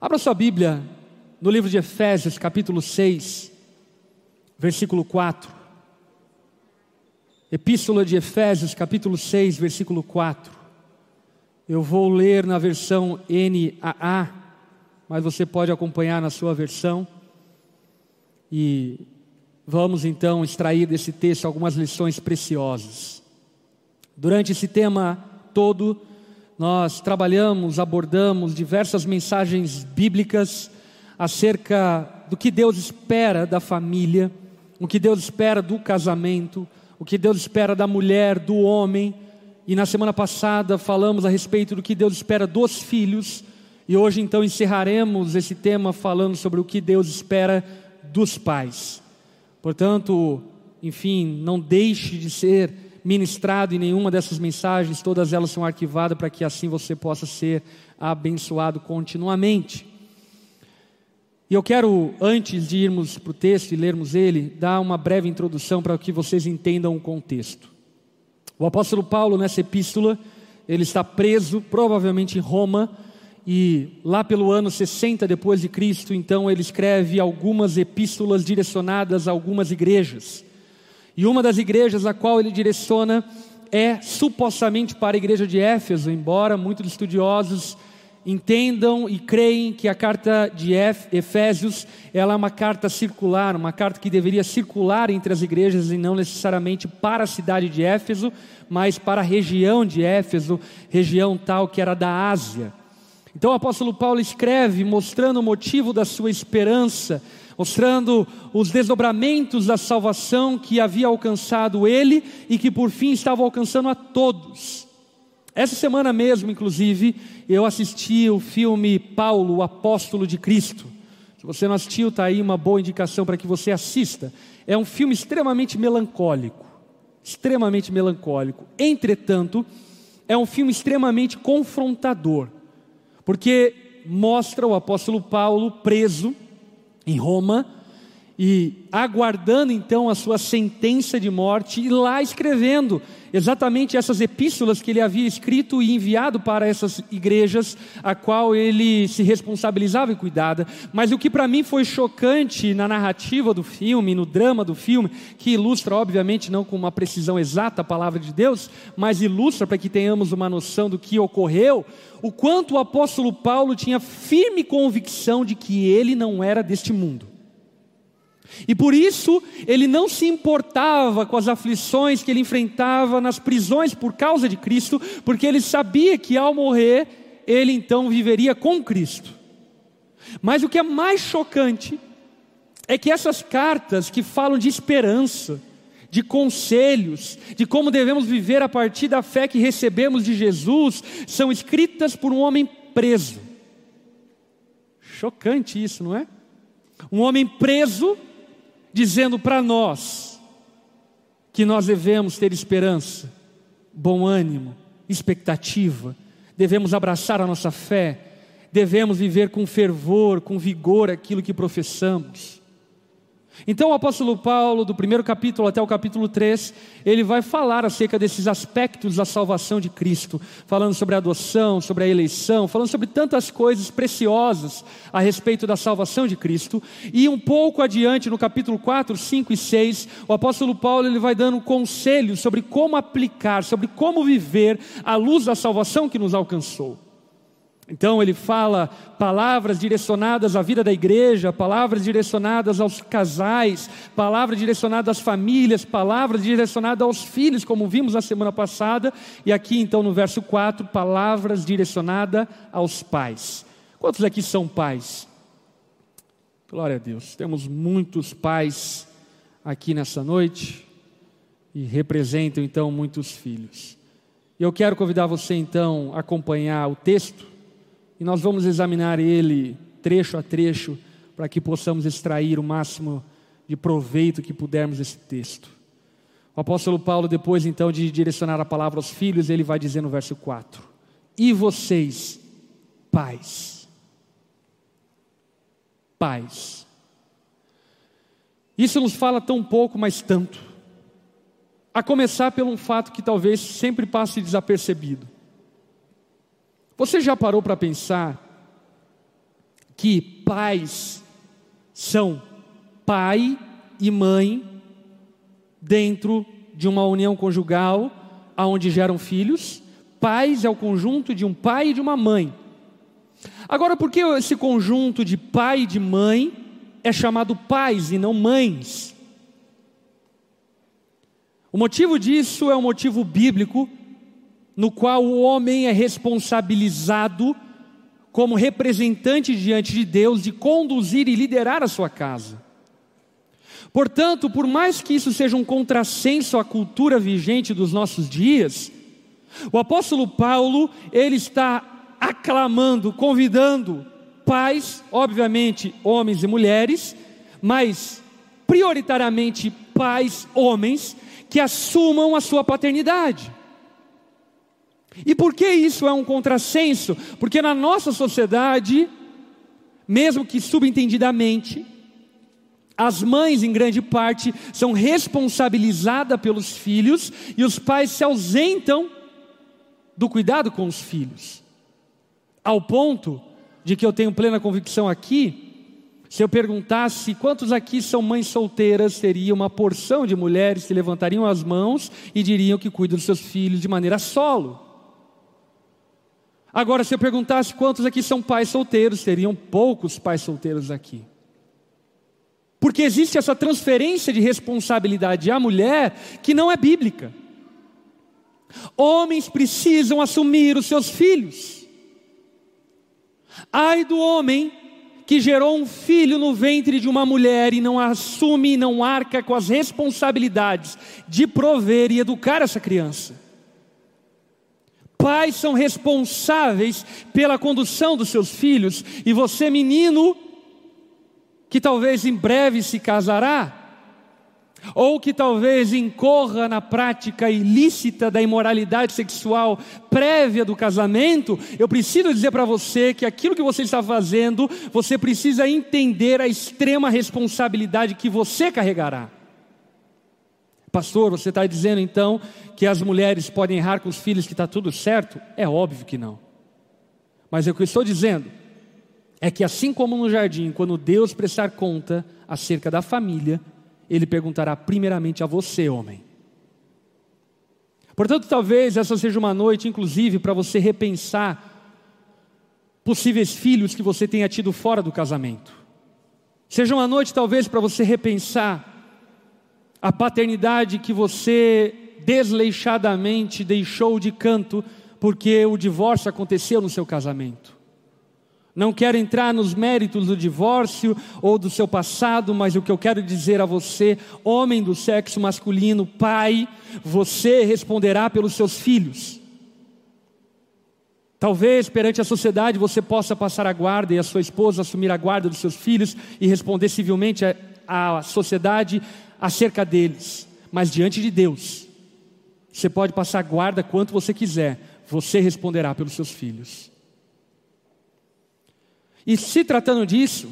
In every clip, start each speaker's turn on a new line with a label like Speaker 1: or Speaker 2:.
Speaker 1: Abra sua Bíblia no livro de Efésios, capítulo 6, versículo 4. Epístola de Efésios, capítulo 6, versículo 4. Eu vou ler na versão NAA, mas você pode acompanhar na sua versão. E vamos então extrair desse texto algumas lições preciosas. Durante esse tema todo, nós trabalhamos, abordamos diversas mensagens bíblicas acerca do que Deus espera da família, o que Deus espera do casamento, o que Deus espera da mulher, do homem. E na semana passada falamos a respeito do que Deus espera dos filhos. E hoje então encerraremos esse tema falando sobre o que Deus espera dos pais. Portanto, enfim, não deixe de ser ministrado em nenhuma dessas mensagens, todas elas são arquivadas para que assim você possa ser abençoado continuamente. E eu quero, antes de irmos para o texto e lermos ele, dar uma breve introdução para que vocês entendam o contexto. O apóstolo Paulo, nessa epístola, ele está preso, provavelmente em Roma, e lá pelo ano 60 depois de Cristo, então ele escreve algumas epístolas direcionadas a algumas igrejas. E uma das igrejas a qual ele direciona é supostamente para a igreja de Éfeso, embora muitos estudiosos entendam e creem que a carta de Efésios ela é uma carta circular, uma carta que deveria circular entre as igrejas e não necessariamente para a cidade de Éfeso, mas para a região de Éfeso, região tal que era da Ásia. Então o apóstolo Paulo escreve mostrando o motivo da sua esperança mostrando os desdobramentos da salvação que havia alcançado ele e que por fim estava alcançando a todos. Essa semana mesmo, inclusive, eu assisti o filme Paulo, o Apóstolo de Cristo. Se você não assistiu, está aí uma boa indicação para que você assista. É um filme extremamente melancólico. Extremamente melancólico. Entretanto, é um filme extremamente confrontador. Porque mostra o apóstolo Paulo preso em Roma e aguardando então a sua sentença de morte e lá escrevendo exatamente essas epístolas que ele havia escrito e enviado para essas igrejas a qual ele se responsabilizava e cuidava. Mas o que para mim foi chocante na narrativa do filme, no drama do filme, que ilustra obviamente não com uma precisão exata a palavra de Deus, mas ilustra para que tenhamos uma noção do que ocorreu, o quanto o apóstolo Paulo tinha firme convicção de que ele não era deste mundo. E por isso ele não se importava com as aflições que ele enfrentava nas prisões por causa de Cristo, porque ele sabia que ao morrer ele então viveria com Cristo. Mas o que é mais chocante é que essas cartas que falam de esperança, de conselhos, de como devemos viver a partir da fé que recebemos de Jesus, são escritas por um homem preso. Chocante isso, não é? Um homem preso dizendo para nós que nós devemos ter esperança, bom ânimo, expectativa, devemos abraçar a nossa fé, devemos viver com fervor, com vigor aquilo que professamos. Então o apóstolo Paulo, do primeiro capítulo até o capítulo 3, ele vai falar acerca desses aspectos da salvação de Cristo, falando sobre a adoção, sobre a eleição, falando sobre tantas coisas preciosas a respeito da salvação de Cristo. E um pouco adiante, no capítulo 4, 5 e 6, o apóstolo Paulo ele vai dando conselhos sobre como aplicar, sobre como viver à luz da salvação que nos alcançou. Então ele fala palavras direcionadas à vida da igreja, palavras direcionadas aos casais, palavras direcionadas às famílias, palavras direcionadas aos filhos, como vimos na semana passada, e aqui então no verso 4, palavras direcionadas aos pais. Quantos aqui são pais? Glória a Deus. Temos muitos pais aqui nessa noite e representam então muitos filhos. Eu quero convidar você então a acompanhar o texto e nós vamos examinar ele trecho a trecho para que possamos extrair o máximo de proveito que pudermos desse texto. O apóstolo Paulo, depois então de direcionar a palavra aos filhos, ele vai dizer no verso 4: E vocês, pais, pais. Isso nos fala tão pouco, mas tanto. A começar pelo um fato que talvez sempre passe desapercebido. Você já parou para pensar que pais são pai e mãe dentro de uma união conjugal aonde geram filhos. Pais é o conjunto de um pai e de uma mãe. Agora, por que esse conjunto de pai e de mãe é chamado pais e não mães? O motivo disso é um motivo bíblico, no qual o homem é responsabilizado como representante diante de Deus de conduzir e liderar a sua casa. Portanto, por mais que isso seja um contrassenso à cultura vigente dos nossos dias, o apóstolo Paulo, ele está aclamando, convidando pais, obviamente homens e mulheres, mas prioritariamente pais homens que assumam a sua paternidade. E por que isso é um contrassenso? Porque na nossa sociedade, mesmo que subentendidamente, as mães, em grande parte, são responsabilizadas pelos filhos e os pais se ausentam do cuidado com os filhos. Ao ponto de que eu tenho plena convicção aqui se eu perguntasse quantos aqui são mães solteiras, seria uma porção de mulheres que levantariam as mãos e diriam que cuidam dos seus filhos de maneira solo. Agora, se eu perguntasse quantos aqui são pais solteiros, seriam poucos pais solteiros aqui. Porque existe essa transferência de responsabilidade à mulher que não é bíblica. Homens precisam assumir os seus filhos. Ai do homem que gerou um filho no ventre de uma mulher e não assume não arca com as responsabilidades de prover e educar essa criança. Pais são responsáveis pela condução dos seus filhos, e você, menino, que talvez em breve se casará, ou que talvez incorra na prática ilícita da imoralidade sexual prévia do casamento, eu preciso dizer para você que aquilo que você está fazendo, você precisa entender a extrema responsabilidade que você carregará. Pastor, você está dizendo então que as mulheres podem errar com os filhos que está tudo certo? É óbvio que não. Mas o que eu estou dizendo é que assim como no jardim, quando Deus prestar conta acerca da família, ele perguntará primeiramente a você, homem. Portanto, talvez essa seja uma noite, inclusive, para você repensar possíveis filhos que você tenha tido fora do casamento. Seja uma noite, talvez, para você repensar a paternidade que você desleixadamente deixou de canto porque o divórcio aconteceu no seu casamento. Não quero entrar nos méritos do divórcio ou do seu passado, mas o que eu quero dizer a você, homem do sexo masculino, pai, você responderá pelos seus filhos. Talvez perante a sociedade você possa passar a guarda e a sua esposa assumir a guarda dos seus filhos e responder civilmente à sociedade acerca deles, mas diante de Deus, você pode passar guarda quanto você quiser, você responderá pelos seus filhos. E se tratando disso,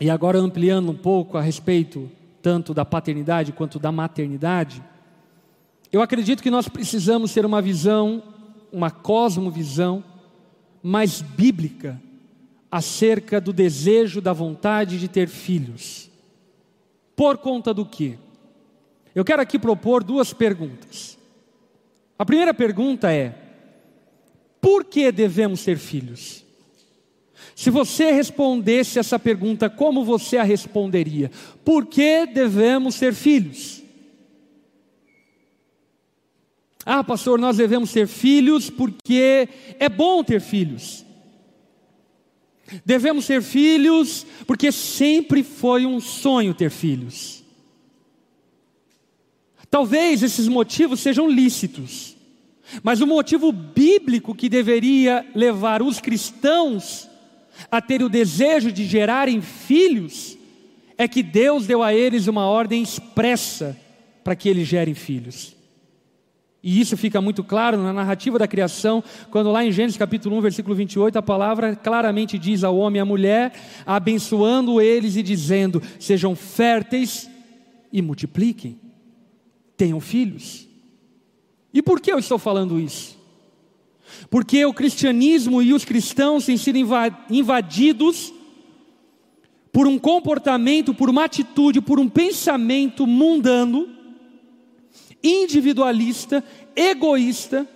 Speaker 1: e agora ampliando um pouco a respeito tanto da paternidade quanto da maternidade, eu acredito que nós precisamos ter uma visão, uma cosmovisão mais bíblica acerca do desejo, da vontade de ter filhos. Por conta do quê? Eu quero aqui propor duas perguntas. A primeira pergunta é: por que devemos ter filhos? Se você respondesse essa pergunta, como você a responderia? Por que devemos ter filhos? Ah, pastor, nós devemos ter filhos porque é bom ter filhos. Devemos ter filhos porque sempre foi um sonho ter filhos. Talvez esses motivos sejam lícitos, mas o motivo bíblico que deveria levar os cristãos a ter o desejo de gerarem filhos, é que Deus deu a eles uma ordem expressa para que eles gerem filhos. E isso fica muito claro na narrativa da criação, quando lá em Gênesis capítulo 1, versículo 28, a palavra claramente diz ao homem e à mulher, abençoando eles e dizendo: sejam férteis e multipliquem, tenham filhos. E por que eu estou falando isso? Porque o cristianismo e os cristãos têm sido invadidos por um comportamento, por uma atitude, por um pensamento mundano, individualista, egoísta,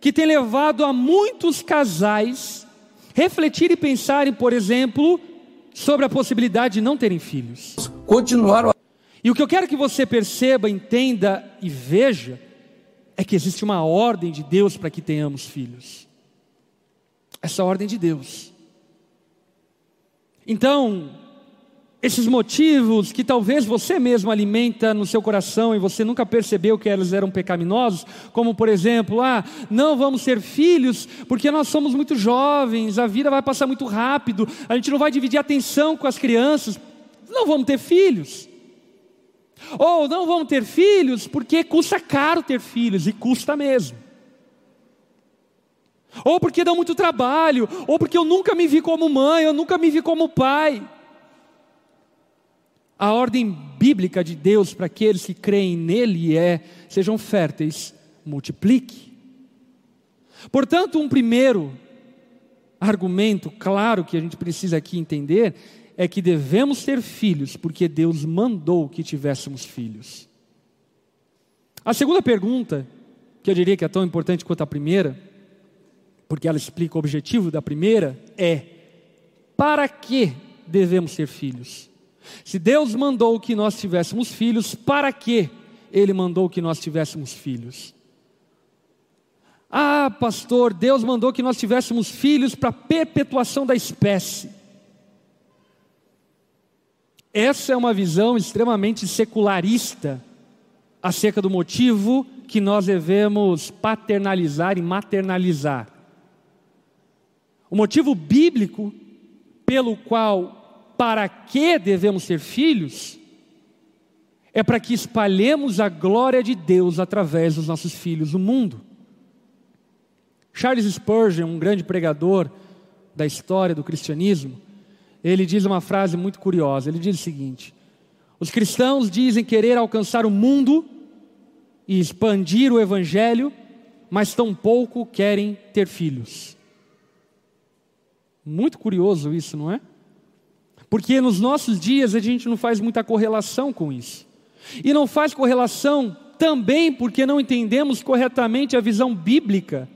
Speaker 1: que tem levado a muitos casais refletir e pensarem, por exemplo, sobre a possibilidade de não terem filhos.
Speaker 2: Continuaram.
Speaker 1: E o que eu quero que você perceba, entenda e veja é que existe uma ordem de Deus para que tenhamos filhos. Essa ordem de Deus. Então, esses motivos que talvez você mesmo alimenta no seu coração e você nunca percebeu que eles eram pecaminosos, como por exemplo, ah, não vamos ser filhos porque nós somos muito jovens, a vida vai passar muito rápido, a gente não vai dividir atenção com as crianças, não vamos ter filhos. Ou não vamos ter filhos porque custa caro ter filhos e custa mesmo. Ou porque dá muito trabalho, ou porque eu nunca me vi como mãe, eu nunca me vi como pai. A ordem bíblica de Deus para aqueles que creem nele é: sejam férteis, multiplique. Portanto, um primeiro argumento claro que a gente precisa aqui entender é que devemos ter filhos, porque Deus mandou que tivéssemos filhos. A segunda pergunta, que eu diria que é tão importante quanto a primeira, porque ela explica o objetivo da primeira, é: para que devemos ter filhos? Se Deus mandou que nós tivéssemos filhos, para que Ele mandou que nós tivéssemos filhos? Ah, pastor, Deus mandou que nós tivéssemos filhos para perpetuação da espécie. Essa é uma visão extremamente secularista acerca do motivo que nós devemos paternalizar e maternalizar. O motivo bíblico pelo qual para que devemos ser filhos, é para que espalhemos a glória de Deus através dos nossos filhos no mundo. Charles Spurgeon, um grande pregador da história do cristianismo, ele diz uma frase muito curiosa. Ele diz o seguinte: Os cristãos dizem querer alcançar o mundo e expandir o evangelho, mas tampouco querem ter filhos. Muito curioso isso, não é? Porque nos nossos dias a gente não faz muita correlação com isso. E não faz correlação também porque não entendemos corretamente a visão bíblica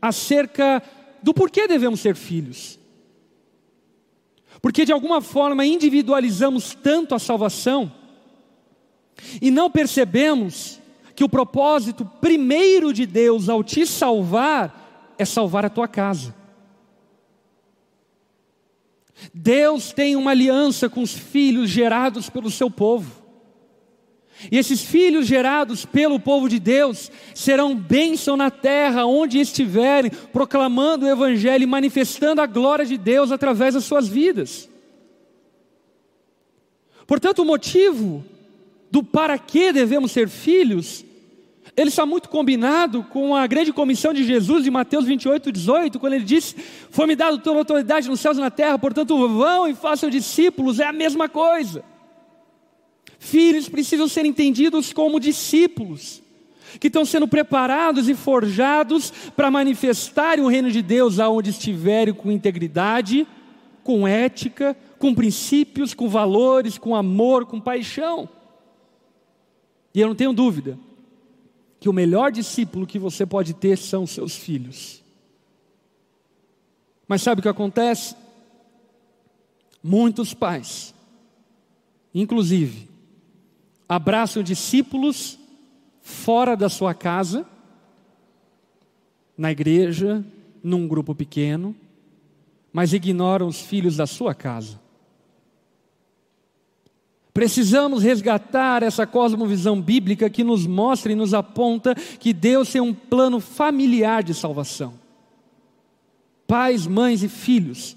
Speaker 1: acerca do porquê devemos ser filhos. Porque de alguma forma individualizamos tanto a salvação e não percebemos que o propósito primeiro de Deus ao te salvar é salvar a tua casa. Deus tem uma aliança com os filhos gerados pelo seu povo. E esses filhos gerados pelo povo de Deus serão bênção na terra onde estiverem, proclamando o Evangelho e manifestando a glória de Deus através das suas vidas. Portanto, o motivo do para que devemos ser filhos ele está muito combinado com a grande comissão de Jesus de Mateus 28, 18, quando ele disse: Foi-me dado toda a autoridade nos céus e na terra, portanto vão e façam discípulos, é a mesma coisa. Filhos precisam ser entendidos como discípulos, que estão sendo preparados e forjados para manifestarem o reino de Deus aonde estiverem com integridade, com ética, com princípios, com valores, com amor, com paixão. E eu não tenho dúvida que o melhor discípulo que você pode ter são seus filhos. Mas sabe o que acontece? Muitos pais, inclusive, abraçam discípulos fora da sua casa, na igreja, num grupo pequeno, mas ignoram os filhos da sua casa. Precisamos resgatar essa cosmovisão bíblica que nos mostra e nos aponta que Deus tem um plano familiar de salvação. Pais, mães e filhos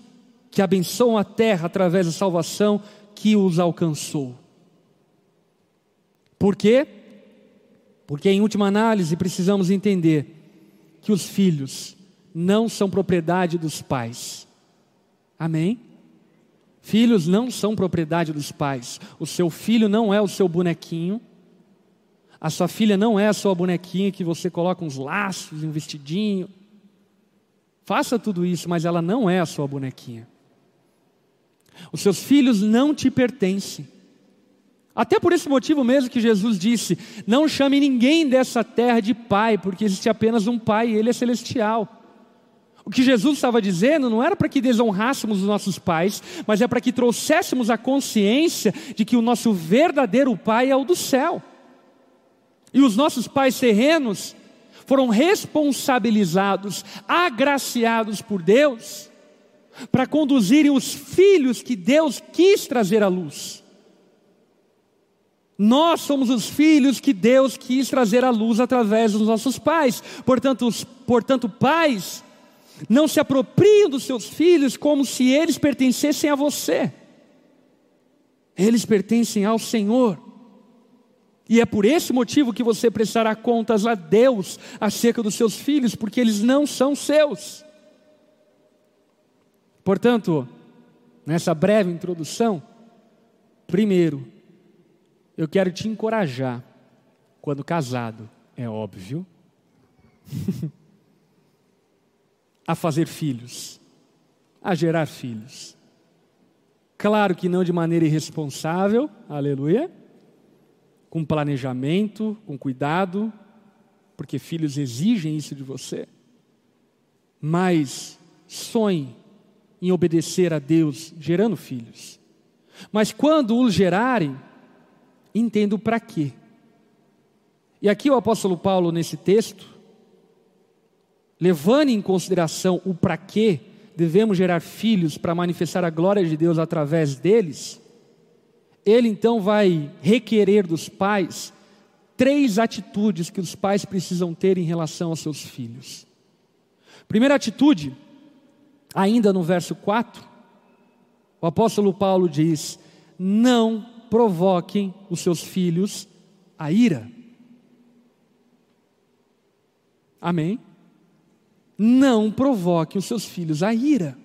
Speaker 1: que abençoam a terra através da salvação que os alcançou. Por quê? Porque, em última análise, precisamos entender que os filhos não são propriedade dos pais. Amém? Filhos não são propriedade dos pais. O seu filho não é o seu bonequinho. A sua filha não é a sua bonequinha que você coloca uns laços, um vestidinho. Faça tudo isso, mas ela não é a sua bonequinha. Os seus filhos não te pertencem. Até por esse motivo mesmo que Jesus disse: Não chame ninguém dessa terra de pai, porque existe apenas um pai e ele é celestial. O que Jesus estava dizendo não era para que desonrássemos os nossos pais, mas é para que trouxéssemos a consciência de que o nosso verdadeiro pai é o do céu. E os nossos pais terrenos foram responsabilizados, agraciados por Deus, para conduzirem os filhos que Deus quis trazer à luz. Nós somos os filhos que Deus quis trazer à luz através dos nossos pais. Portanto, os, portanto pais não se apropriam dos seus filhos como se eles pertencessem a você. Eles pertencem ao Senhor. E é por esse motivo que você prestará contas a Deus acerca dos seus filhos, porque eles não são seus. Portanto, nessa breve introdução, primeiro, eu quero te encorajar, quando casado, é óbvio, a fazer filhos, a gerar filhos. Claro que não de maneira irresponsável, aleluia, com planejamento, com cuidado, porque filhos exigem isso de você. Mas sonhe em obedecer a Deus, gerando filhos. Mas quando os gerarem, entenda o para quê. E aqui o apóstolo Paulo, nesse texto, levando em consideração o para quê devemos gerar filhos para manifestar a glória de Deus através deles, ele então vai requerer dos pais três atitudes que os pais precisam ter em relação aos seus filhos. Primeira atitude, ainda no verso 4, o apóstolo Paulo diz: Não provoquem os seus filhos a ira. Amém? Não provoque os seus filhos a ira.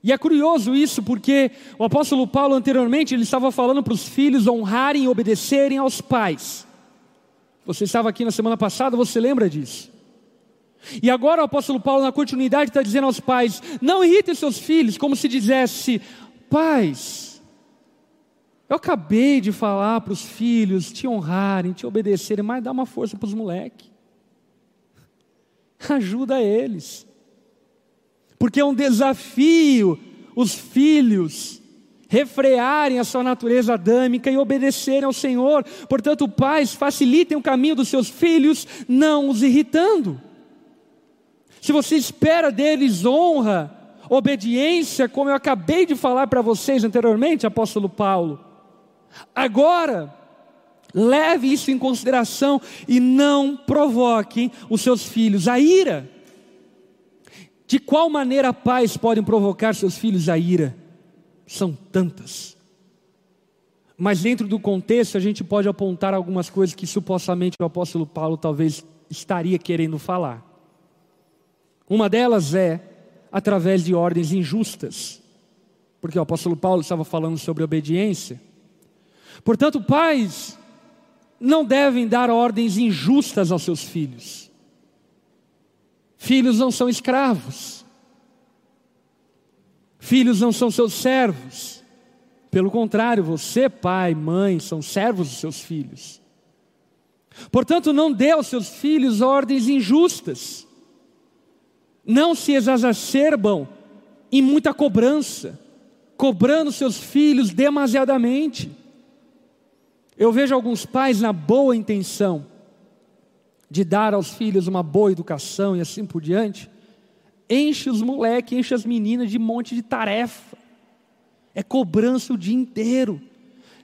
Speaker 1: E é curioso isso, porque o apóstolo Paulo anteriormente ele estava falando para os filhos honrarem e obedecerem aos pais. Você estava aqui na semana passada, você lembra disso? E agora o apóstolo Paulo, na continuidade, está dizendo aos pais: não irritem seus filhos, como se dissesse, pais, eu acabei de falar para os filhos te honrarem, te obedecerem, mas dá uma força para os moleques. ajuda eles. Porque é um desafio os filhos refrearem a sua natureza adâmica e obedecerem ao Senhor. Portanto, pais, facilitem o caminho dos seus filhos, não os irritando. Se você espera deles honra, obediência, como eu acabei de falar para vocês anteriormente, apóstolo Paulo, agora Leve isso em consideração e não provoquem os seus filhos a ira. De qual maneira pais podem provocar seus filhos a ira? São tantas. Mas dentro do contexto a gente pode apontar algumas coisas que supostamente o apóstolo Paulo talvez estaria querendo falar. Uma delas é através de ordens injustas, porque o apóstolo Paulo estava falando sobre obediência. Portanto, pais, não devem dar ordens injustas aos seus filhos. Filhos não são escravos. Filhos não são seus servos. Pelo contrário, você, pai, mãe, são servos dos seus filhos. Portanto, não dê aos seus filhos ordens injustas. Não se exacerbam em muita cobrança, cobrando seus filhos demasiadamente. Eu vejo alguns pais na boa intenção de dar aos filhos uma boa educação e assim por diante, enche os moleques, enche as meninas de um monte de tarefa. É cobrança o dia inteiro.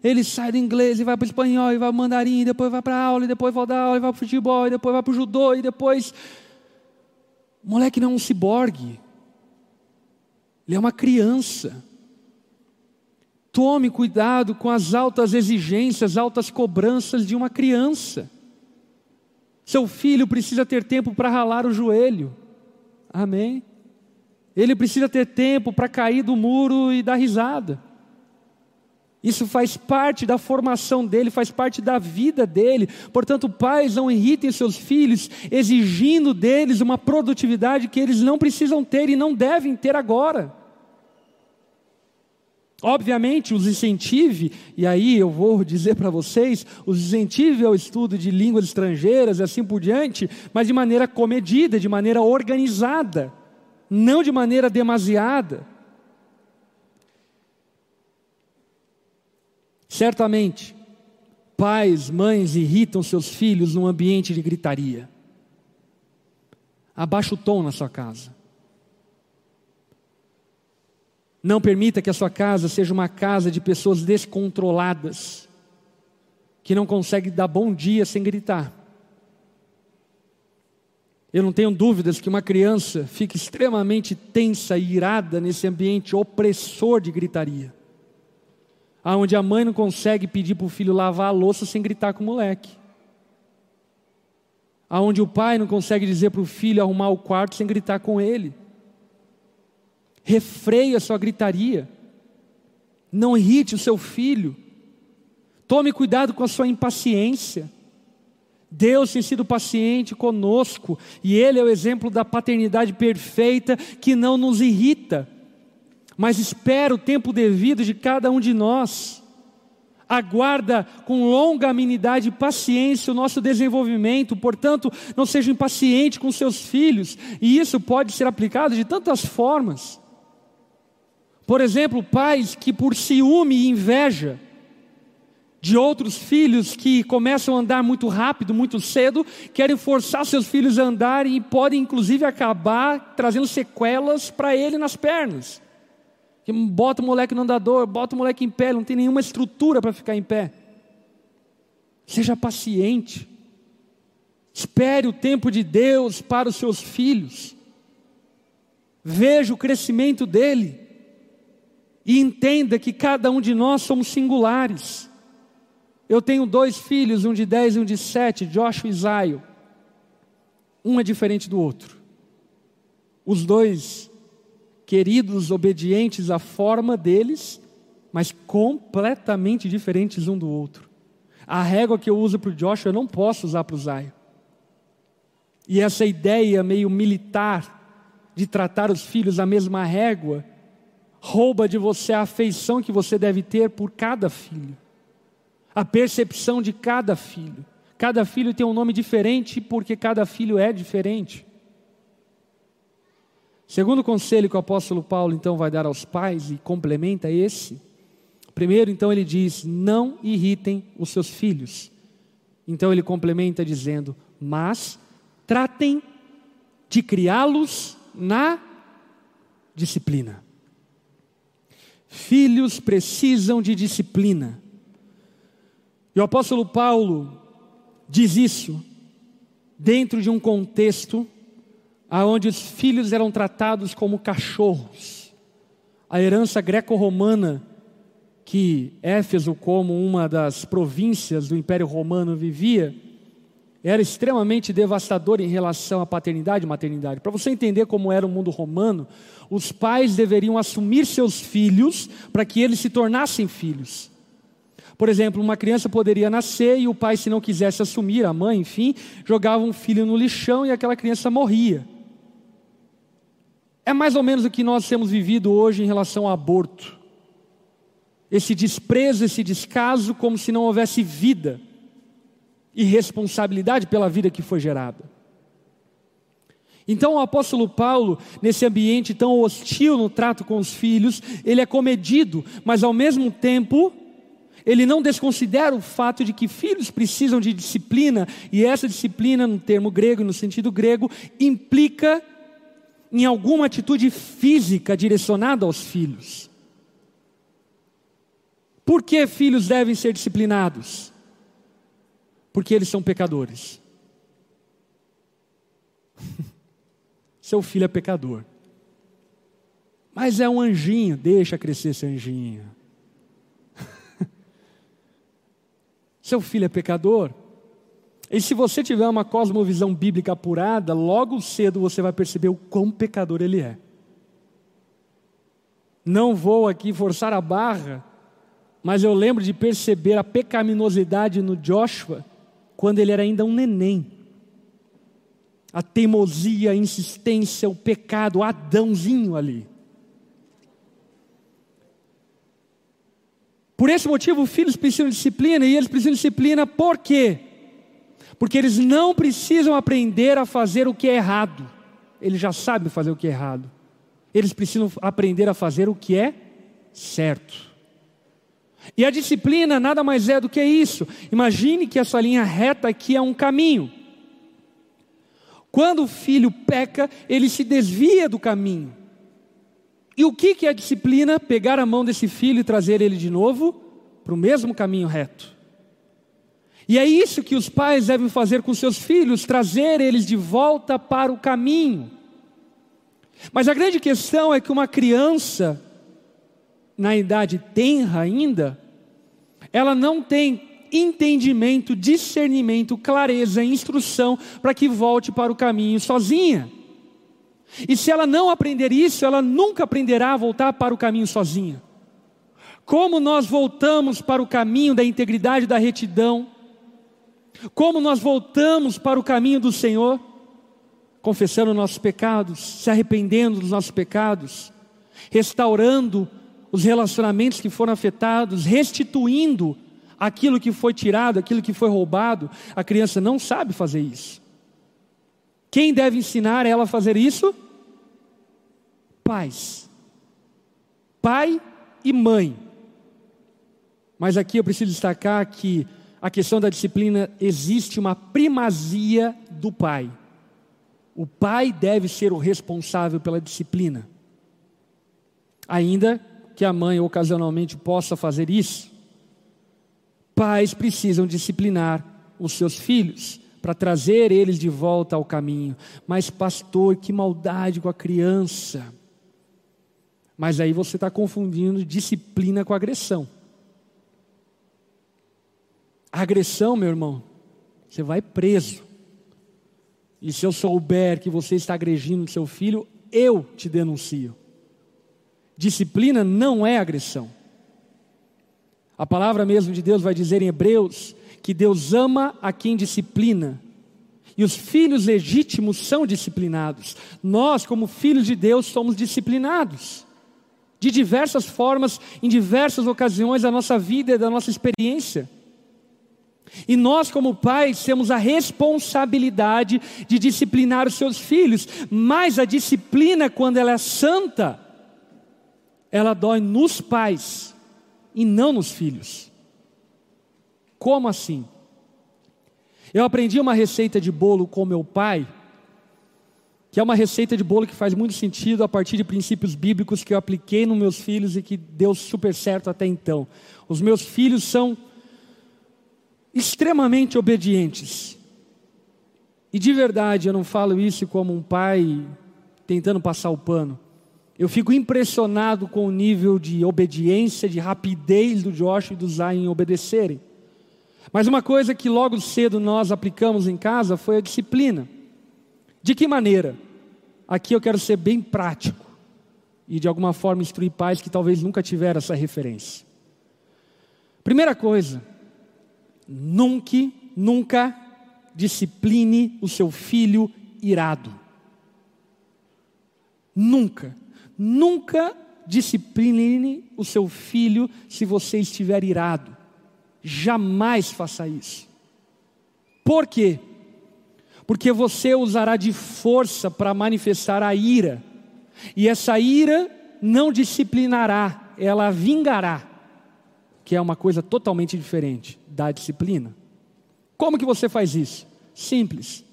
Speaker 1: Ele sai do inglês e vai para o espanhol, e vai para o mandarim, e depois vai para aula, e depois volta aula, e vai para o futebol, e depois vai para o judô, e depois. O moleque não é um ciborgue. Ele é uma criança. Tome cuidado com as altas exigências, altas cobranças de uma criança. Seu filho precisa ter tempo para ralar o joelho. Amém? Ele precisa ter tempo para cair do muro e dar risada. Isso faz parte da formação dele, faz parte da vida dele. Portanto, pais não irritem seus filhos, exigindo deles uma produtividade que eles não precisam ter e não devem ter agora. Obviamente, os incentive, e aí eu vou dizer para vocês, os incentive ao estudo de línguas estrangeiras e assim por diante, mas de maneira comedida, de maneira organizada, não de maneira demasiada. Certamente, pais, mães irritam seus filhos num ambiente de gritaria. Abaixa o tom na sua casa. Não permita que a sua casa seja uma casa de pessoas descontroladas, que não conseguem dar bom dia sem gritar. Eu não tenho dúvidas que uma criança fica extremamente tensa e irada nesse ambiente opressor de gritaria. Onde a mãe não consegue pedir para o filho lavar a louça sem gritar com o moleque. Onde o pai não consegue dizer para o filho arrumar o quarto sem gritar com ele refreie a sua gritaria, não irrite o seu filho, tome cuidado com a sua impaciência. Deus tem sido paciente conosco e Ele é o exemplo da paternidade perfeita que não nos irrita, mas espera o tempo devido de cada um de nós. Aguarda com longa amenidade e paciência o nosso desenvolvimento, portanto, não seja impaciente com seus filhos, e isso pode ser aplicado de tantas formas. Por exemplo, pais que por ciúme e inveja de outros filhos que começam a andar muito rápido, muito cedo, querem forçar seus filhos a andar e podem inclusive acabar trazendo sequelas para ele nas pernas. Bota o moleque no andador, bota o moleque em pé, não tem nenhuma estrutura para ficar em pé. Seja paciente. Espere o tempo de Deus para os seus filhos. Veja o crescimento dele. E entenda que cada um de nós somos singulares. Eu tenho dois filhos, um de 10 e um de 7, Joshua e Isaio. Um é diferente do outro. Os dois queridos, obedientes à forma deles, mas completamente diferentes um do outro. A régua que eu uso para o Joshua eu não posso usar para o Zaio. E essa ideia meio militar de tratar os filhos a mesma régua rouba de você a afeição que você deve ter por cada filho, a percepção de cada filho. Cada filho tem um nome diferente porque cada filho é diferente. Segundo conselho que o apóstolo Paulo então vai dar aos pais e complementa esse, primeiro então ele diz: não irritem os seus filhos. Então ele complementa dizendo: mas tratem de criá-los na disciplina. Filhos precisam de disciplina. E o apóstolo Paulo diz isso dentro de um contexto onde os filhos eram tratados como cachorros. A herança greco-romana que Éfeso, como uma das províncias do Império Romano, vivia, era extremamente devastador em relação à paternidade e maternidade. Para você entender como era o mundo romano, os pais deveriam assumir seus filhos para que eles se tornassem filhos. Por exemplo, uma criança poderia nascer e o pai, se não quisesse assumir, a mãe, enfim, jogava um filho no lixão e aquela criança morria. É mais ou menos o que nós temos vivido hoje em relação ao aborto. Esse desprezo, esse descaso, como se não houvesse vida e responsabilidade pela vida que foi gerada. Então o apóstolo Paulo, nesse ambiente tão hostil no trato com os filhos, ele é comedido, mas ao mesmo tempo, ele não desconsidera o fato de que filhos precisam de disciplina, e essa disciplina, no termo grego no sentido grego, implica em alguma atitude física direcionada aos filhos. Por que filhos devem ser disciplinados? Porque eles são pecadores. Seu filho é pecador. Mas é um anjinho, deixa crescer esse anjinho. Seu filho é pecador. E se você tiver uma cosmovisão bíblica apurada, logo cedo você vai perceber o quão pecador ele é. Não vou aqui forçar a barra, mas eu lembro de perceber a pecaminosidade no Joshua quando ele era ainda um neném. A teimosia, a insistência, o pecado, Adãozinho ali. Por esse motivo, os filhos precisam de disciplina e eles precisam de disciplina por quê? Porque eles não precisam aprender a fazer o que é errado, eles já sabem fazer o que é errado, eles precisam aprender a fazer o que é certo. E a disciplina nada mais é do que isso. Imagine que essa linha reta aqui é um caminho. Quando o filho peca, ele se desvia do caminho. E o que é a disciplina? Pegar a mão desse filho e trazer ele de novo para o mesmo caminho reto. E é isso que os pais devem fazer com seus filhos, trazer eles de volta para o caminho. Mas a grande questão é que uma criança, na idade tenra ainda, ela não tem entendimento, discernimento, clareza, instrução para que volte para o caminho sozinha. E se ela não aprender isso, ela nunca aprenderá a voltar para o caminho sozinha. Como nós voltamos para o caminho da integridade da retidão? Como nós voltamos para o caminho do Senhor? Confessando nossos pecados, se arrependendo dos nossos pecados, restaurando os relacionamentos que foram afetados, restituindo aquilo que foi tirado, aquilo que foi roubado. A criança não sabe fazer isso. Quem deve ensinar ela a fazer isso? Pais. Pai e mãe. Mas aqui eu preciso destacar que a questão da disciplina existe uma primazia do pai. O pai deve ser o responsável pela disciplina. Ainda que a mãe ocasionalmente possa fazer isso, pais precisam disciplinar os seus filhos para trazer eles de volta ao caminho. Mas, pastor, que maldade com a criança. Mas aí você está confundindo disciplina com agressão. A agressão, meu irmão, você vai preso. E se eu souber que você está agredindo seu filho, eu te denuncio. Disciplina não é agressão. A palavra mesmo de Deus vai dizer em Hebreus que Deus ama a quem disciplina. E os filhos legítimos são disciplinados. Nós, como filhos de Deus, somos disciplinados. De diversas formas, em diversas ocasiões da nossa vida e da nossa experiência. E nós, como pais, temos a responsabilidade de disciplinar os seus filhos, mas a disciplina, quando ela é santa, ela dói nos pais e não nos filhos. Como assim? Eu aprendi uma receita de bolo com meu pai, que é uma receita de bolo que faz muito sentido a partir de princípios bíblicos que eu apliquei nos meus filhos e que deu super certo até então. Os meus filhos são extremamente obedientes. E de verdade, eu não falo isso como um pai tentando passar o pano. Eu fico impressionado com o nível de obediência, de rapidez do Josh e do Zay em obedecerem. Mas uma coisa que logo cedo nós aplicamos em casa foi a disciplina. De que maneira? Aqui eu quero ser bem prático e de alguma forma instruir pais que talvez nunca tiveram essa referência. Primeira coisa, nunca, nunca discipline o seu filho irado. Nunca. Nunca discipline o seu filho se você estiver irado. Jamais faça isso. Por quê? Porque você usará de força para manifestar a ira. E essa ira não disciplinará, ela vingará, que é uma coisa totalmente diferente da disciplina. Como que você faz isso? Simples.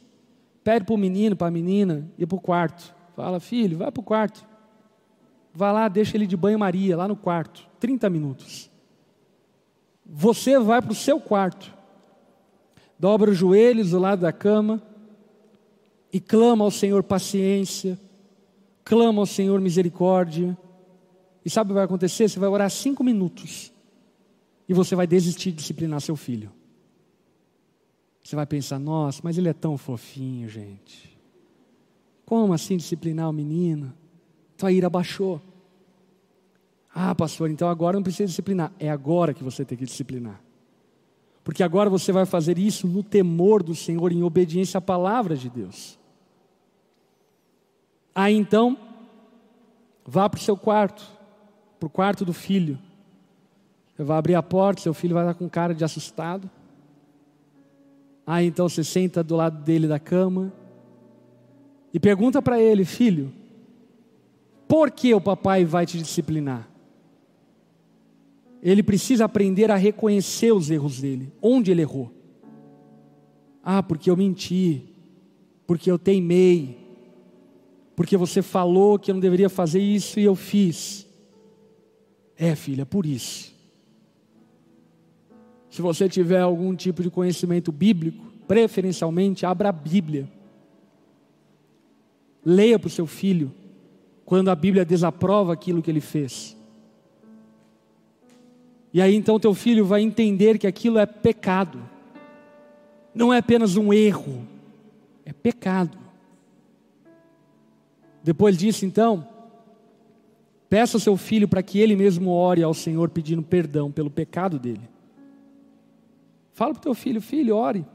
Speaker 1: Pede para o menino, para a menina, ir para o quarto. Fala, filho, vai para o quarto. Vá lá, deixa ele de banho-maria, lá no quarto, 30 minutos. Você vai para o seu quarto, dobra os joelhos do lado da cama e clama ao Senhor paciência, clama ao Senhor misericórdia. E sabe o que vai acontecer? Você vai orar cinco minutos e você vai desistir de disciplinar seu filho. Você vai pensar, nossa, mas ele é tão fofinho, gente. Como assim disciplinar o menino? Tua ira baixou. Ah, pastor, então agora não precisa disciplinar. É agora que você tem que disciplinar. Porque agora você vai fazer isso no temor do Senhor, em obediência à palavra de Deus. Aí então, vá para o seu quarto, para o quarto do filho. Você vai abrir a porta, seu filho vai estar com cara de assustado. Aí então você senta do lado dele da cama e pergunta para ele, filho, por que o papai vai te disciplinar? Ele precisa aprender a reconhecer os erros dele, onde ele errou. Ah, porque eu menti, porque eu teimei, porque você falou que eu não deveria fazer isso e eu fiz. É, filha, por isso. Se você tiver algum tipo de conhecimento bíblico, preferencialmente, abra a Bíblia. Leia para o seu filho quando a Bíblia desaprova aquilo que ele fez. E aí então teu filho vai entender que aquilo é pecado. Não é apenas um erro, é pecado. Depois disso, então, peça ao seu filho para que ele mesmo ore ao Senhor pedindo perdão pelo pecado dele. Fala para o teu filho, filho, ore.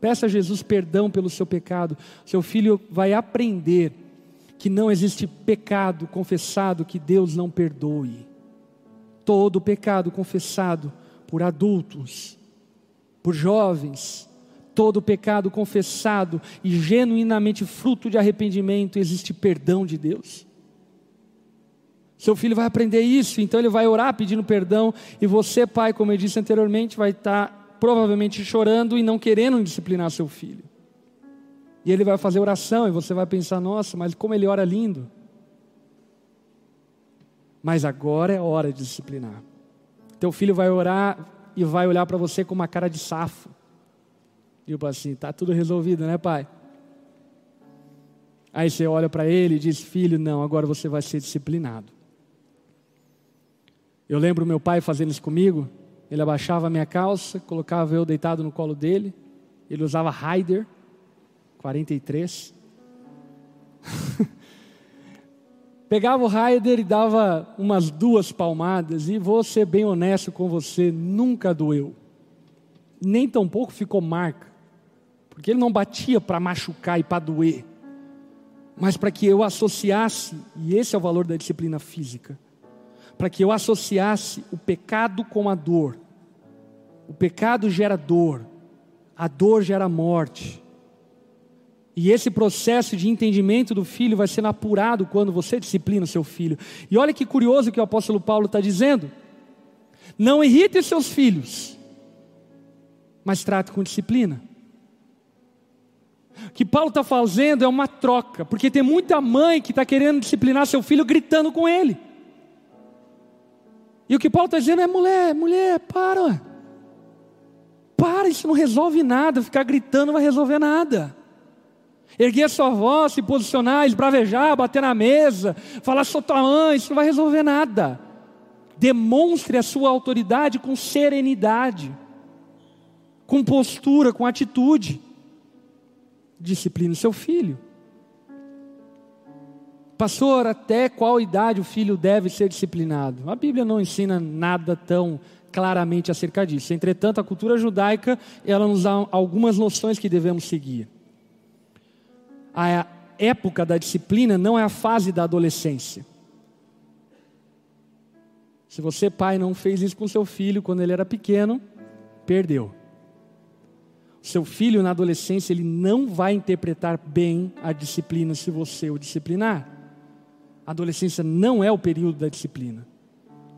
Speaker 1: Peça a Jesus perdão pelo seu pecado. Seu filho vai aprender que não existe pecado confessado que Deus não perdoe. Todo pecado confessado por adultos, por jovens, todo pecado confessado e genuinamente fruto de arrependimento, existe perdão de Deus. Seu filho vai aprender isso, então ele vai orar pedindo perdão, e você, pai, como eu disse anteriormente, vai estar provavelmente chorando e não querendo disciplinar seu filho. E ele vai fazer oração e você vai pensar: nossa, mas como ele ora lindo. Mas agora é hora de disciplinar. Teu filho vai orar e vai olhar para você com uma cara de safo. Eu assim: tá tudo resolvido, né, pai? Aí você olha para ele e diz: Filho, não, agora você vai ser disciplinado. Eu lembro meu pai fazendo isso comigo. Ele abaixava a minha calça, colocava eu deitado no colo dele. Ele usava Raider 43. Pegava o Raider e dava umas duas palmadas, e vou ser bem honesto com você, nunca doeu. Nem tampouco ficou marca. Porque ele não batia para machucar e para doer, mas para que eu associasse, e esse é o valor da disciplina física para que eu associasse o pecado com a dor. O pecado gera dor, a dor gera morte. E esse processo de entendimento do filho vai sendo apurado quando você disciplina seu filho. E olha que curioso que o apóstolo Paulo está dizendo: não irrite seus filhos, mas trate com disciplina. O que Paulo está fazendo é uma troca, porque tem muita mãe que está querendo disciplinar seu filho gritando com ele. E o que Paulo está dizendo é: mulher, mulher, para. Para, isso não resolve nada. Ficar gritando não vai resolver nada. Erguer sua voz, se posicionar, esbravejar, bater na mesa, falar sua tua mãe, isso não vai resolver nada. Demonstre a sua autoridade com serenidade, com postura, com atitude. Discipline seu filho. Pastor, até qual idade o filho deve ser disciplinado? A Bíblia não ensina nada tão claramente acerca disso. Entretanto, a cultura judaica, ela nos dá algumas noções que devemos seguir. A época da disciplina não é a fase da adolescência. Se você, pai, não fez isso com seu filho quando ele era pequeno, perdeu. Seu filho na adolescência, ele não vai interpretar bem a disciplina se você o disciplinar. A adolescência não é o período da disciplina.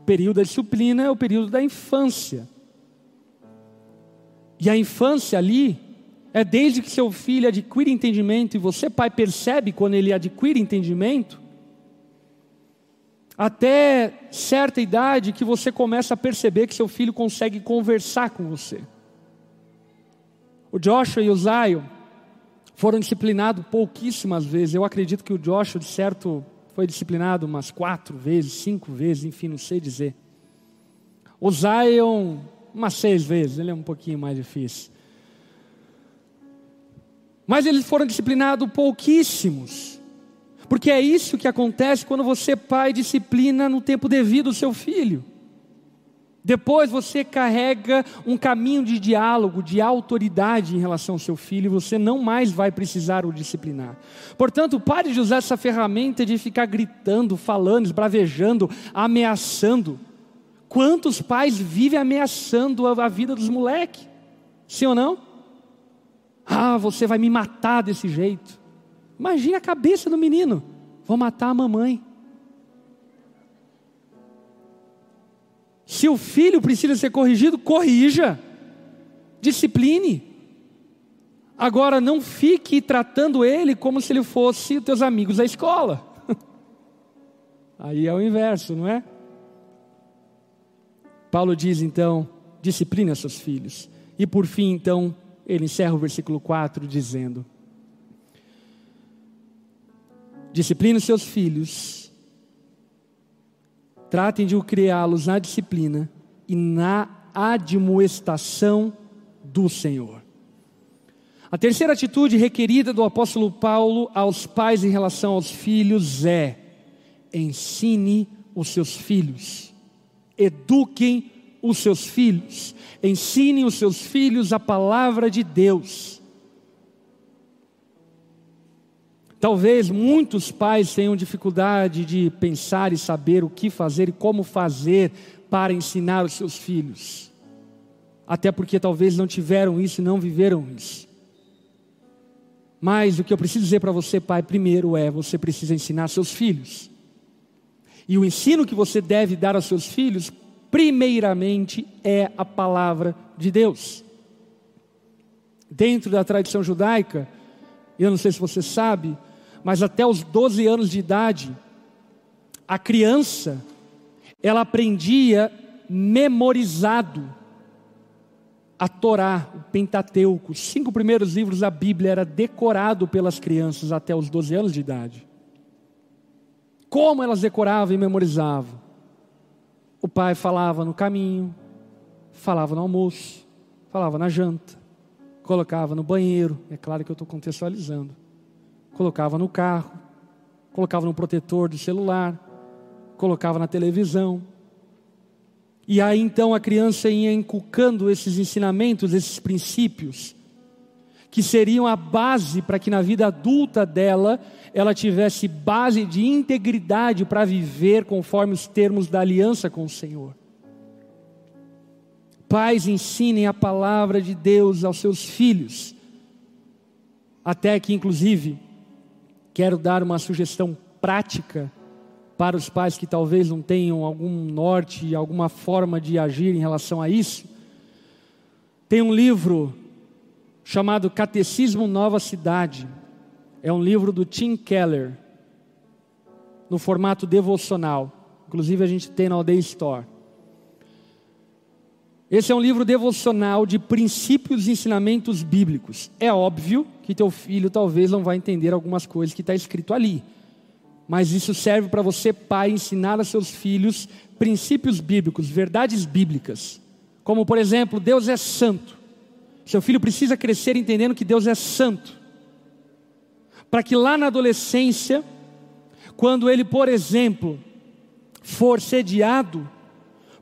Speaker 1: O período da disciplina é o período da infância. E a infância ali é desde que seu filho adquire entendimento e você, pai, percebe quando ele adquire entendimento, até certa idade que você começa a perceber que seu filho consegue conversar com você. O Joshua e o Zion foram disciplinados pouquíssimas vezes. Eu acredito que o Joshua, de certo foi disciplinado umas quatro vezes, cinco vezes, enfim, não sei dizer. O Zion, umas seis vezes, ele é um pouquinho mais difícil. Mas eles foram disciplinados pouquíssimos. Porque é isso que acontece quando você, pai, disciplina no tempo devido o seu filho. Depois você carrega um caminho de diálogo, de autoridade em relação ao seu filho, e você não mais vai precisar o disciplinar. Portanto, pare de usar essa ferramenta de ficar gritando, falando, esbravejando, ameaçando, Quantos pais vivem ameaçando a, vida dos moleques? Sim ou não? Ah, você vai me matar desse jeito. Imagine a cabeça do menino. Vou matar a mamãe. Se o filho precisa ser corrigido, corrija. Discipline. Agora não fique tratando ele como se ele fosse os teus amigos da escola. Aí é o inverso, não é? Paulo diz então: discipline seus filhos. E por fim, então, ele encerra o versículo 4 dizendo: Discipline os seus filhos, tratem de criá-los na disciplina e na admoestação do Senhor. A terceira atitude requerida do apóstolo Paulo aos pais em relação aos filhos é: ensine os seus filhos, eduquem os seus filhos, ensine os seus filhos a palavra de Deus. Talvez muitos pais tenham dificuldade de pensar e saber o que fazer e como fazer para ensinar os seus filhos. Até porque talvez não tiveram isso e não viveram isso. Mas o que eu preciso dizer para você, pai, primeiro é: você precisa ensinar seus filhos. E o ensino que você deve dar aos seus filhos, primeiramente, é a palavra de Deus. Dentro da tradição judaica, eu não sei se você sabe, mas até os 12 anos de idade, a criança, ela aprendia memorizado a Torá, o Pentateuco, os cinco primeiros livros da Bíblia era decorado pelas crianças até os 12 anos de idade. Como elas decoravam e memorizavam? O pai falava no caminho, falava no almoço, falava na janta, colocava no banheiro. É claro que eu estou contextualizando colocava no carro, colocava no protetor do celular, colocava na televisão. E aí então a criança ia inculcando esses ensinamentos, esses princípios, que seriam a base para que na vida adulta dela ela tivesse base de integridade para viver conforme os termos da aliança com o Senhor. Pais ensinem a palavra de Deus aos seus filhos, até que inclusive Quero dar uma sugestão prática para os pais que talvez não tenham algum norte, alguma forma de agir em relação a isso. Tem um livro chamado Catecismo Nova Cidade. É um livro do Tim Keller, no formato devocional. Inclusive a gente tem na Aldeia Store. Esse é um livro devocional de princípios e ensinamentos bíblicos. É óbvio que teu filho talvez não vai entender algumas coisas que está escrito ali. Mas isso serve para você, pai, ensinar a seus filhos princípios bíblicos, verdades bíblicas. Como, por exemplo, Deus é santo. Seu filho precisa crescer entendendo que Deus é santo. Para que lá na adolescência, quando ele, por exemplo, for sediado,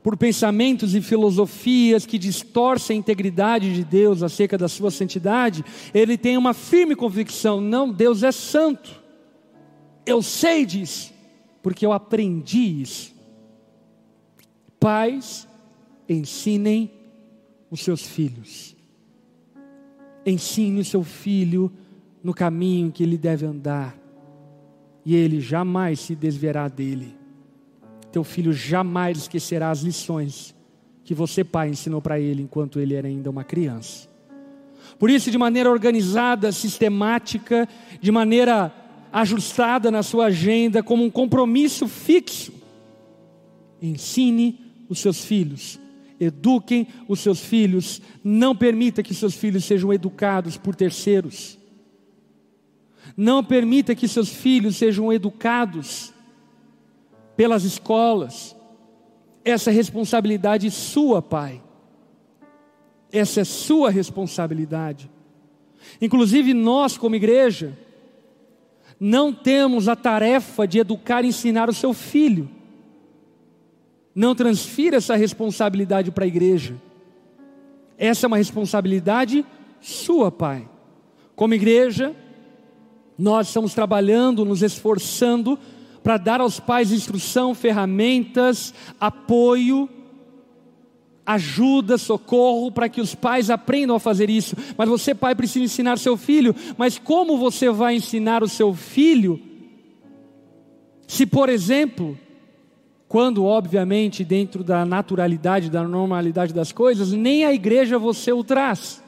Speaker 1: por pensamentos e filosofias que distorcem a integridade de Deus acerca da sua santidade, ele tem uma firme convicção: não, Deus é santo. Eu sei disso, porque eu aprendi isso. Pais, ensinem os seus filhos. Ensine o seu filho no caminho que ele deve andar, e ele jamais se desviará dele teu filho jamais esquecerá as lições que você, pai, ensinou para ele enquanto ele era ainda uma criança. Por isso, de maneira organizada, sistemática, de maneira ajustada na sua agenda, como um compromisso fixo, ensine os seus filhos, eduquem os seus filhos, não permita que seus filhos sejam educados por terceiros. Não permita que seus filhos sejam educados pelas escolas. Essa é responsabilidade sua, pai. Essa é sua responsabilidade. Inclusive nós, como igreja, não temos a tarefa de educar e ensinar o seu filho. Não transfira essa responsabilidade para a igreja. Essa é uma responsabilidade sua, pai. Como igreja, nós estamos trabalhando, nos esforçando para dar aos pais instrução, ferramentas, apoio, ajuda, socorro para que os pais aprendam a fazer isso. Mas você, pai, precisa ensinar seu filho. Mas como você vai ensinar o seu filho? Se, por exemplo, quando, obviamente, dentro da naturalidade, da normalidade das coisas, nem a igreja você o traz.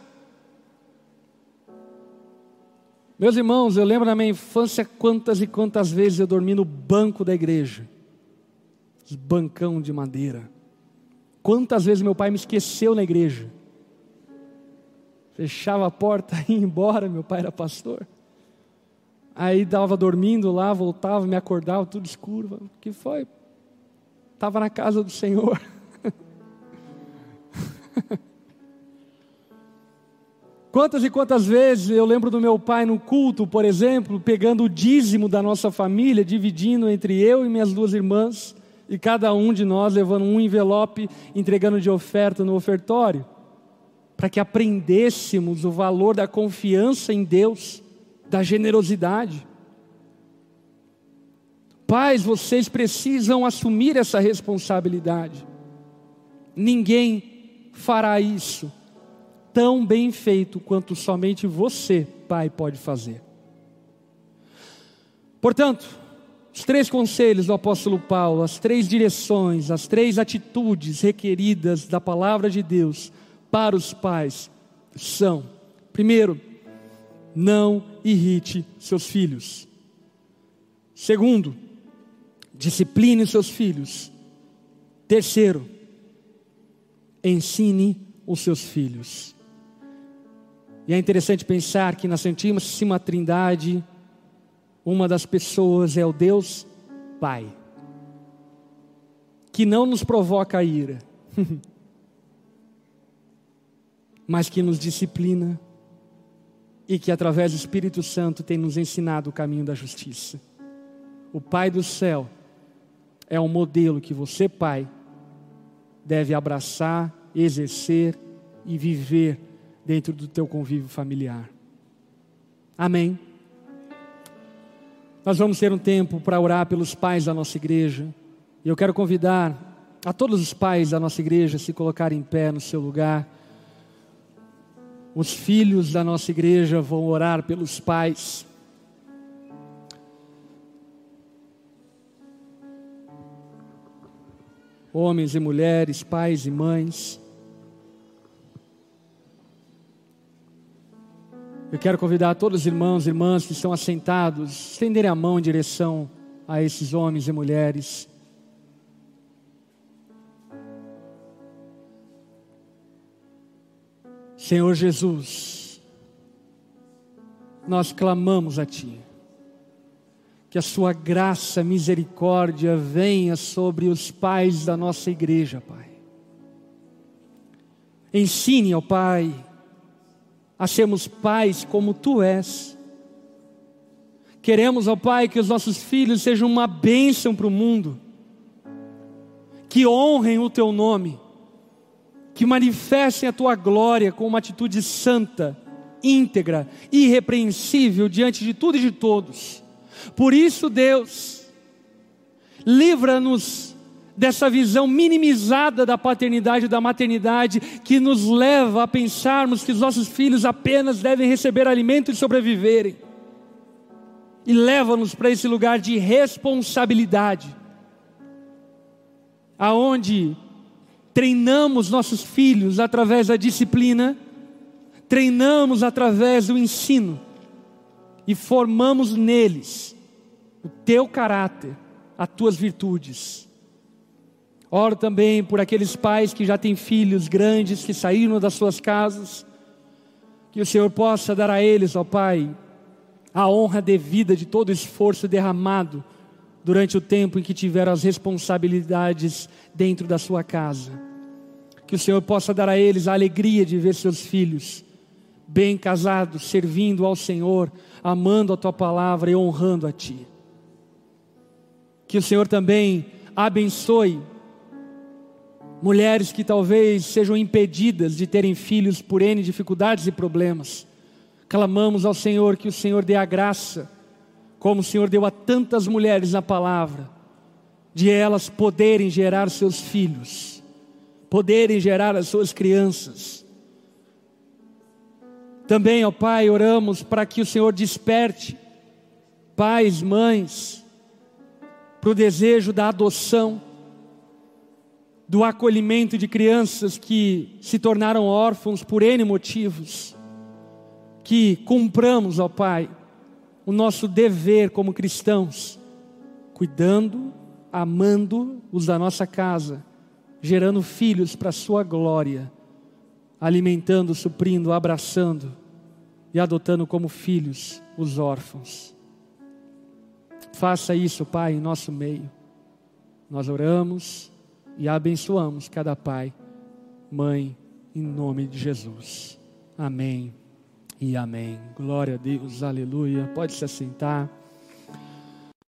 Speaker 1: Meus irmãos, eu lembro na minha infância quantas e quantas vezes eu dormi no banco da igreja, bancão de madeira. Quantas vezes meu pai me esqueceu na igreja? Fechava a porta, ia embora, meu pai era pastor. Aí dava dormindo lá, voltava, me acordava, tudo escuro. O que foi? Estava na casa do Senhor. Quantas e quantas vezes eu lembro do meu pai no culto, por exemplo, pegando o dízimo da nossa família, dividindo entre eu e minhas duas irmãs e cada um de nós levando um envelope, entregando de oferta no ofertório, para que aprendêssemos o valor da confiança em Deus, da generosidade. Pais, vocês precisam assumir essa responsabilidade. Ninguém fará isso tão bem feito quanto somente você, pai, pode fazer. Portanto, os três conselhos do apóstolo Paulo, as três direções, as três atitudes requeridas da palavra de Deus para os pais são: primeiro, não irrite seus filhos. Segundo, discipline seus filhos. Terceiro, ensine os seus filhos. E é interessante pensar que na Santíssima Trindade, uma das pessoas é o Deus Pai, que não nos provoca a ira, mas que nos disciplina e que através do Espírito Santo tem nos ensinado o caminho da justiça. O Pai do céu é um modelo que você, pai, deve abraçar, exercer e viver dentro do teu convívio familiar. Amém. Nós vamos ter um tempo para orar pelos pais da nossa igreja. E eu quero convidar a todos os pais da nossa igreja a se colocarem em pé no seu lugar. Os filhos da nossa igreja vão orar pelos pais. Homens e mulheres, pais e mães. Eu quero convidar todos os irmãos e irmãs que estão assentados, estenderem a mão em direção a esses homens e mulheres. Senhor Jesus, nós clamamos a Ti, que a Sua graça, misericórdia venha sobre os pais da nossa igreja, Pai. Ensine, ó Pai, a sermos pais como tu és. Queremos, ó Pai, que os nossos filhos sejam uma bênção para o mundo, que honrem o teu nome, que manifestem a tua glória com uma atitude santa, íntegra, irrepreensível diante de tudo e de todos. Por isso, Deus, livra-nos dessa visão minimizada da paternidade e da maternidade que nos leva a pensarmos que os nossos filhos apenas devem receber alimento e sobreviverem. E leva-nos para esse lugar de responsabilidade, aonde treinamos nossos filhos através da disciplina, treinamos através do ensino e formamos neles o teu caráter, as tuas virtudes Oro também por aqueles pais que já têm filhos grandes que saíram das suas casas. Que o Senhor possa dar a eles, ó Pai, a honra devida de todo o esforço derramado durante o tempo em que tiveram as responsabilidades dentro da sua casa. Que o Senhor possa dar a eles a alegria de ver seus filhos bem casados, servindo ao Senhor, amando a tua palavra e honrando a ti. Que o Senhor também abençoe mulheres que talvez sejam impedidas de terem filhos por N dificuldades e problemas. Clamamos ao Senhor que o Senhor dê a graça, como o Senhor deu a tantas mulheres na palavra, de elas poderem gerar seus filhos, poderem gerar as suas crianças. Também, ó Pai, oramos para que o Senhor desperte pais, mães, para o desejo da adoção, do acolhimento de crianças que se tornaram órfãos por N motivos. Que cumpramos, ó Pai, o nosso dever como cristãos, cuidando, amando os da nossa casa, gerando filhos para a Sua glória, alimentando, suprindo, abraçando e adotando como filhos os órfãos. Faça isso, Pai, em nosso meio. Nós oramos e abençoamos cada pai, mãe, em nome de Jesus. Amém e amém. Glória a Deus, aleluia. Pode se assentar.